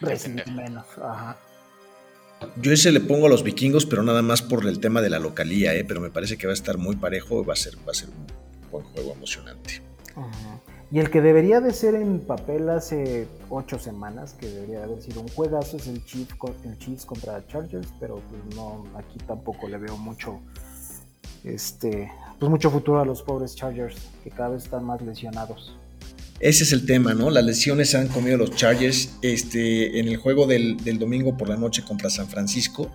recibir menos. Ajá. Yo ese le pongo a los vikingos, pero nada más por el tema de la localía, ¿eh? pero me parece que va a estar muy parejo, va a ser, va a ser un buen juego emocionante. Y el que debería de ser en papel hace ocho semanas, que debería haber sido un juegazo, es el Chiefs, el Chiefs contra Chargers, pero pues no, aquí tampoco le veo mucho, este, pues mucho futuro a los pobres Chargers, que cada vez están más lesionados. Ese es el tema, ¿no? Las lesiones han comido los Chargers este, en el juego del, domingo por la noche contra San Francisco.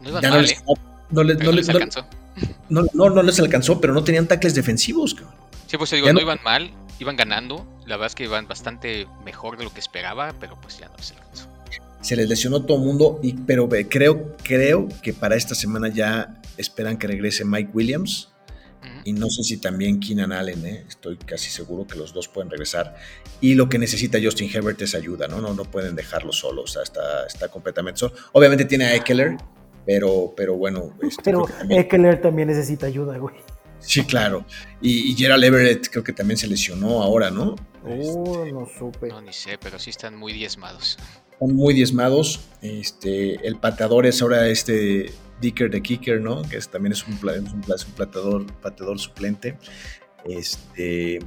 No, ya no, les, alcanzó. No, les alcanzó, pero no tenían tackles defensivos. Sí, pues digo, no, iban mal, iban ganando. La verdad es que iban bastante mejor de lo que esperaba, pero pues ya no les alcanzó. Se les lesionó todo el mundo, y, pero creo, creo que para esta semana ya esperan que regrese Mike Williams y no sé si también Keenan Allen, ¿eh? estoy casi seguro que los dos pueden regresar. Y lo que necesita Justin Herbert es ayuda, ¿no? No, no pueden dejarlo solo, o sea, está, está completamente solo. Obviamente tiene a Eckler, pero, pero bueno. Este, pero también... Eckler también necesita ayuda, güey. Sí, claro. Y, Gerald Everett creo que también se lesionó ahora, ¿no? Oh, no supe. No, ni sé, pero sí están muy diezmados. Están muy diezmados. Este, el pateador es ahora este Dicker de Kicker, ¿no? Que también es un, es un, pateador, pateador suplente. Este,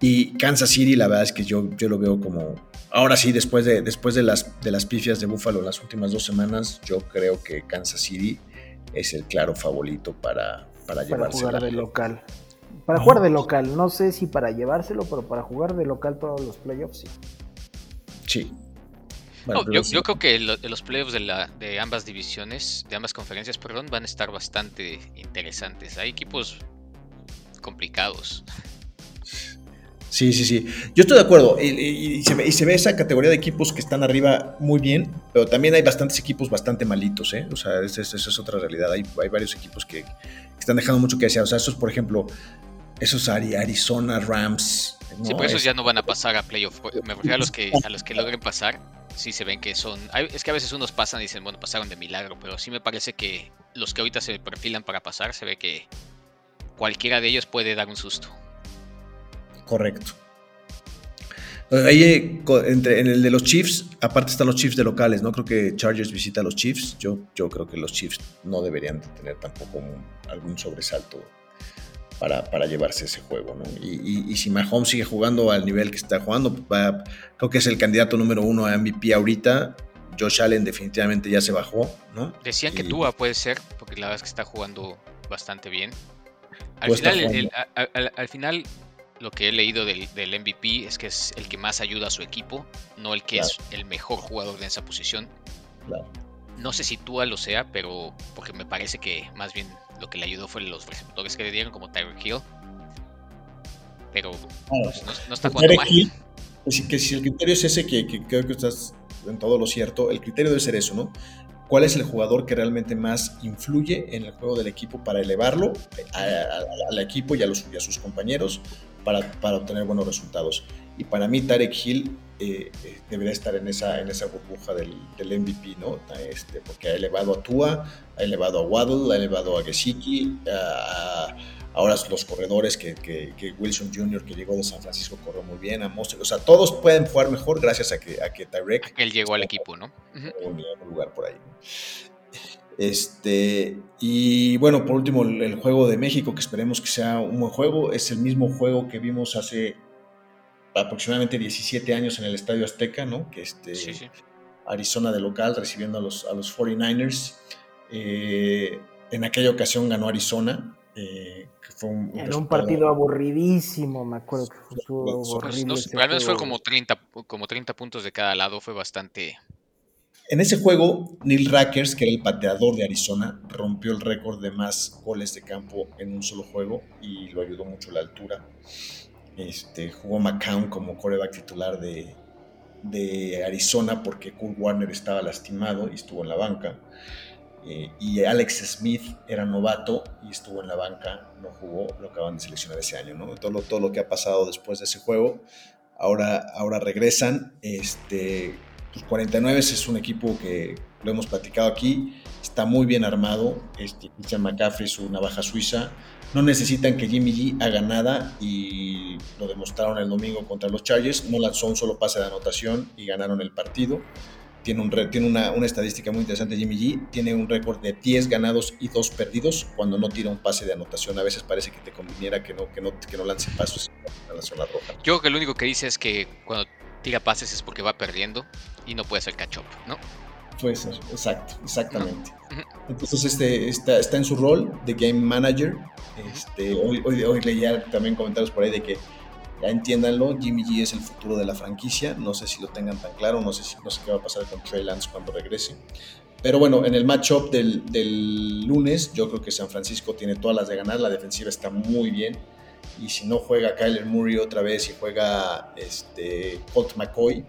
y Kansas City, la verdad es que yo, yo lo veo como. Ahora sí, después de, después de las, de las pifias de Buffalo las últimas dos semanas, yo creo que Kansas City es el claro favorito para, para, para jugar de local. Para jugar de local, no sé si para llevárselo, pero para jugar de local todos los playoffs, sí. Sí. Yo, creo que los playoffs de, la, de ambas divisiones, de ambas conferencias, perdón, van a estar bastante interesantes. Hay equipos complicados. Sí, sí, sí. Yo estoy de acuerdo. Y, se ve, esa categoría de equipos que están arriba muy bien, pero también hay bastantes equipos bastante malitos, ¿eh? O sea, esa, es otra realidad. Hay, hay varios equipos que, están dejando mucho que desear. O sea, esos, por ejemplo, esos Arizona Rams. Sí, pues esos ya no van a pasar a playoff. Me refiero a los que, a los que logren pasar. Sí se ven que son... Es que a veces unos pasan y dicen, bueno, pasaron de milagro, pero sí me parece que los que ahorita se perfilan para pasar, se ve que cualquiera de ellos puede dar un susto. Correcto. Ahí, eh, entre, en el de los Chiefs, aparte están los Chiefs de locales, ¿no? Creo que Chargers visita a los Chiefs. Yo, yo creo que los Chiefs no deberían tener tampoco algún sobresalto para, para, llevarse ese juego, ¿no? Y, y, si Mahomes sigue jugando al nivel que está jugando, creo que es el candidato número uno a MVP ahorita. Josh Allen definitivamente ya se bajó, ¿no? Decían que Tua puede ser, porque la verdad es que está jugando bastante bien. Al final, al, final, lo que he leído del, MVP es que es el que más ayuda a su equipo, no el que es el mejor jugador de esa posición. No sé si Tua lo sea, pero porque me parece que más bien lo que le ayudó fue los receptores que le dieron, como Tyreek Hill. Pero pues, no, está jugando mal. que si el criterio es ese, que, que creo que estás en todo lo cierto, el criterio debe ser eso, ¿no? cuál es el jugador que realmente más influye en el juego del equipo para elevarlo al equipo y a, los, a sus compañeros para, para, obtener buenos resultados. Y para mí Tarek Hill eh, eh, debería estar en esa, en esa burbuja del, del, MVP, ¿no? Este, porque ha elevado a Tua, ha elevado a Waddle, ha elevado a Gesicki, a ahora los corredores que, que, Wilson Jr. que llegó de San Francisco corrió muy bien, a Monster, o sea, todos pueden jugar mejor gracias a que, a que Tyrek... Él llegó al equipo, ¿no? Un lugar por ahí. Este, y bueno, por último, el, juego de México, que esperemos que sea un buen juego, es el mismo juego que vimos hace aproximadamente 17 años en el Estadio Azteca, ¿no? Que este, Arizona de local recibiendo a los, a los 49ers. Eh, en aquella ocasión ganó Arizona, eh, fue un, Era un partido aburridísimo, me acuerdo que fue horrible. No, fue como 30, como 30 puntos de cada lado, fue bastante... En ese juego, Neil Rackers, que era el pateador de Arizona, rompió el récord de más goles de campo en un solo juego y lo ayudó mucho la altura. Este, jugó McCown como coreback titular de, Arizona porque Kurt Warner estaba lastimado y estuvo en la banca. Eh, y Alex Smith era novato y estuvo en la banca, no jugó, lo acaban de seleccionar ese año. Todo lo, que ha pasado después de ese juego, ahora, regresan. Este, los 49 es un equipo que lo hemos platicado aquí, está muy bien armado. Este, Christian McCaffrey es una baja suiza. No necesitan que Jimmy G haga nada y lo demostraron el domingo contra los Chargers. No lanzó un solo pase de anotación y ganaron el partido tiene, un, tiene una, una, estadística muy interesante Jimmy G, tiene un récord de 10 ganados y 2 perdidos cuando no tira un pase de anotación. A veces parece que te conviniera que no, que no, que no lance pasos en la zona roja. Yo creo que lo único que dice es que cuando tira pases es porque va perdiendo y no puede hacer catch up, ¿no? Puede ser, exacto, exactamente. Entonces este, está, está en su rol de game manager. Este, hoy, hoy, hoy leía también comentarios por ahí de que ya entiéndanlo, Jimmy G es el futuro de la franquicia. No sé si lo tengan tan claro, no sé, si, no sé qué va a pasar con Trey Lance cuando regrese. Pero bueno, en el matchup del, del lunes, yo creo que San Francisco tiene todas las de ganar. La defensiva está muy bien. Y si no juega Kyler Murray otra vez y juega este, Colt McCoy,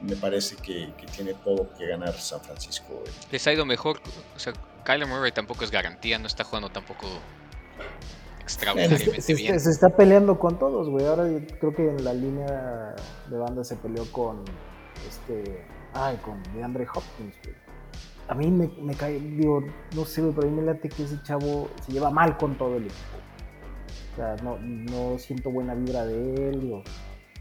me parece que, que, tiene todo que ganar San Francisco. Les ha ido mejor. O sea, Kyler Murray tampoco es garantía, no está jugando tampoco extraordinariamente bien. Se, está peleando con todos, güey. Ahora creo que en la línea de banda se peleó con este. Ay, con DeAndre Hopkins, güey. a mí me, me cae, digo, no sé, pero a mí me late que ese chavo se lleva mal con todo el equipo. O sea, no, no siento buena vibra de él, digo,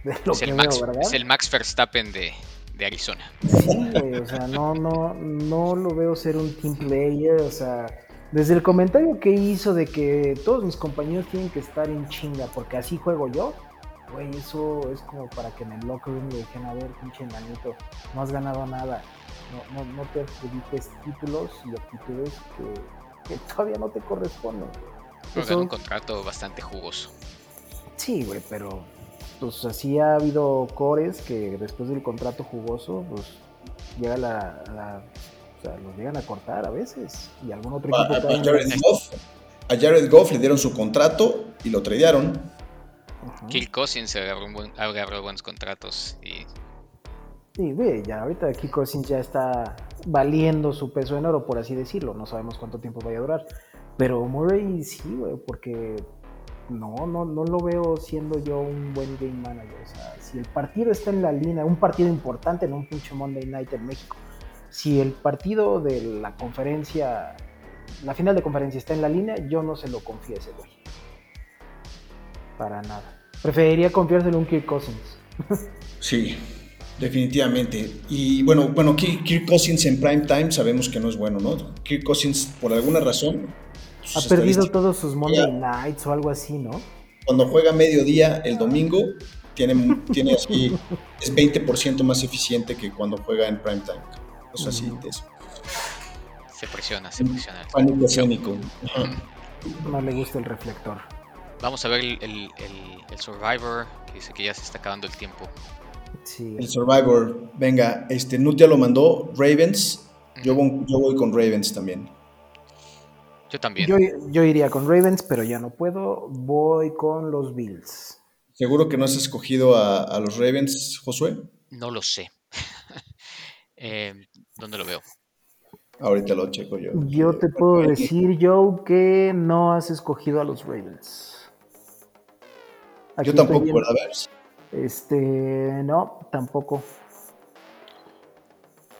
de lo Es que el, veo, Max, ¿verdad? es el Max Verstappen de, de Arizona. Sí, güey, o sea, no, no, no lo veo ser un team player, o sea, desde el comentario que hizo de que todos mis compañeros tienen que estar en chinga porque así juego yo, güey, eso es como para que en el locker room le dejen a ver, pinche manito, no has ganado nada, no, no, no te adjudiques títulos y actitudes que, que todavía no te corresponden. Juega Eso- un contrato bastante jugoso. Sí, güey, pero pues así ha habido cores que después del contrato jugoso, pues llega la, la- o sea, los llegan a cortar a veces y algún otro A, equipo a Jared Goff, a Jared Goff le dieron su contrato y lo tradearon. Ajá. Kirk Cousins se agarró, buen- agarró buenos contratos y Sí, güey, ya ahorita aquí Cousins ya está valiendo su peso en oro, por así decirlo. No sabemos cuánto tiempo vaya a durar. Pero Murray sí, güey, porque no, no, no lo veo siendo yo un buen game manager. O sea, si el partido está en la línea, un partido importante en un pinche Monday Night en México, si el partido de la conferencia, la final de conferencia está en la línea, yo no se lo confío güey. Para nada. Preferiría confiárselo a un Kirk Cousins. Sí, definitivamente. Y bueno, bueno, Kirk Cousins en prime time sabemos que no es bueno, ¿no? Kirk Cousins, por alguna razón, Ha sus perdido todos sus Monday Ya. Nights o algo así, ¿no? cuando juega mediodía el domingo, tiene, tiene así, es 20% más eficiente que cuando juega en prime time. O sea, sí, es se presiona, se presiona. pánico escénico. Ajá. No le gusta el reflector. Vamos a ver el, el- el- el Survivor, que dice que ya se está acabando el tiempo. Sí. El Survivor, venga, este Nut ya lo mandó, Ravens, yo, voy- yo voy con Ravens también. Yo también. Yo, yo iría con Ravens, pero ya no puedo. Voy con los Bills. ¿Seguro que no has escogido a, a los Ravens, Josué? No lo sé. Eh, ¿Dónde lo veo? Ahorita lo checo yo. Yo te puedo decir, Joe, que no has escogido a los Ravens. Aquí Yo tampoco, ¿verdad? A ver. Este, no, tampoco.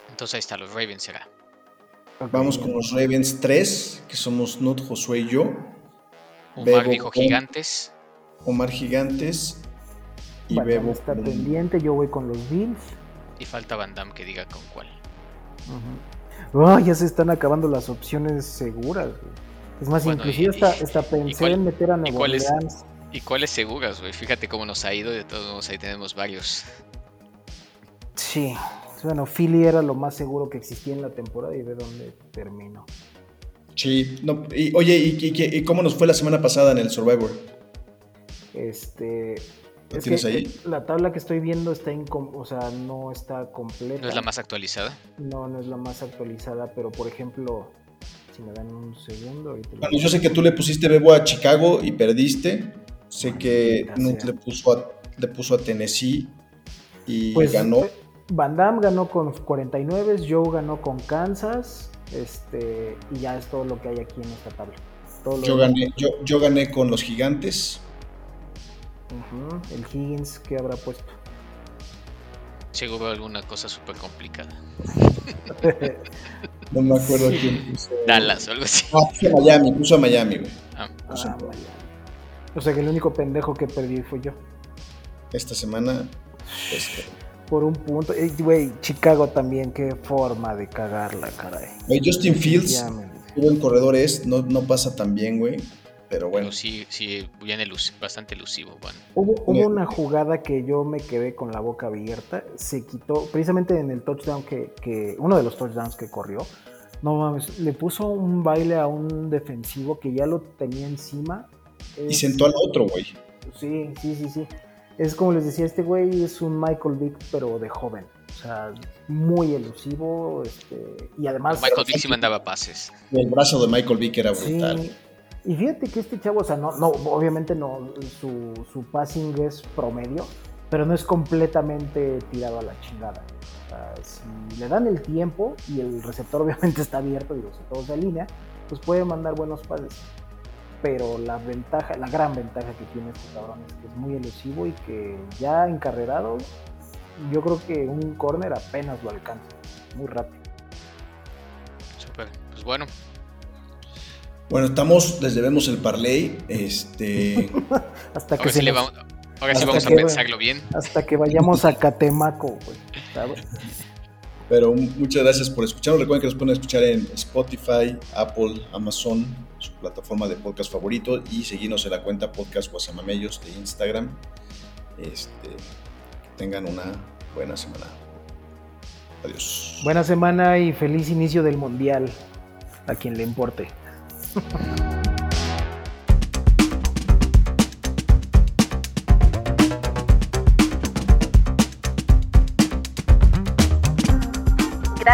Entonces ahí está, los Ravens será. Vamos con los Ravens 3, que somos Nut, Josué y yo. Omar Bebo dijo con- gigantes. Omar Gigantes y Bueno, Bebo está con- pendiente, yo voy con los Bills. Y falta Van Damme que diga con cuál. Ya se están acabando las opciones seguras. güey. Es más, Bueno, inclusive y- hasta, hasta pensé cuál- en meter a y Nuevo cuál es- Orleans. ¿Y cuáles seguras, güey? Fíjate cómo nos ha ido. De todos modos, ahí tenemos varios. Sí, bueno, Philly era lo más seguro que existía en la temporada y ve dónde terminó. Sí, no, y, oye, ¿y, y- y cómo nos fue la semana pasada en el Survivor? Este, ¿Lo es tienes que ahí? la tabla que estoy viendo está incom- o sea, no está completa. ¿No es la más actualizada? No, no es la más actualizada, pero por ejemplo, si me dan un segundo, Bueno, yo sé que tú le pusiste Bebo a Chicago y perdiste. Sé que Maldita Nut sea. le puso a, le puso a Tennessee y Pues, ganó. eh, Van Damme ganó con 49, Joe ganó con Kansas, este, y ya es todo lo que hay aquí en esta tabla. Todo lo Yo gané, yo, yo gané con los gigantes. El Higgins que habrá puesto. Seguro alguna cosa súper complicada. No me acuerdo quién puso. Dallas o algo así. Ah, puso a Miami, puso a Miami, güey. Ah, Ah, vaya. O sea que el único pendejo que perdí fue yo. Esta semana. este, Por un punto. Güey, Chicago también, qué forma de cagarla, caray. güey, Justin Fields, qué buen corredor es, no, no pasa tan bien, güey. Pero bueno, pero sí, sí, bien elus- bastante elusivo. Bueno, Hubo, una jugada que yo me quedé con la boca abierta. Se quitó, precisamente en el touchdown que, que uno de los touchdowns que corrió. No mames, le puso un baile a un defensivo que ya lo tenía encima. y Es- sentó al otro, güey. Sí, sí, sí, sí. Es como les decía, este güey es un Michael Vick, pero de joven. O sea, muy elusivo. Este, y además. Michael Vick sí mandaba pases. El brazo de Michael Vick era Sí, brutal. y fíjate que este chavo, o sea, no, no obviamente no, su, su passing es promedio, pero no es completamente tirado a la chingada. O sea, si le dan el tiempo y el receptor obviamente está abierto, digo, si todo se alinea, pues puede mandar buenos pases. Pero la ventaja, la gran ventaja que tiene este cabrón es que es muy elusivo y que ya encarrerado, yo creo que un corner apenas lo alcanza, muy rápido. Súper, pues bueno. Bueno, estamos, les debemos el parlay. Este. hasta que Ahora se sí, le nos- vamos, ahora sí vamos a pensarlo bien. hasta que vayamos a Catemaco, güey. Pero muchas gracias por escucharnos. Recuerden que nos pueden escuchar en Spotify, Apple, Amazon, su plataforma de podcast favorito y seguirnos en la cuenta Podcast Guasamamellos de Instagram. Este, que tengan una buena semana. Adiós. Buena semana y feliz inicio del mundial. A quien le importe.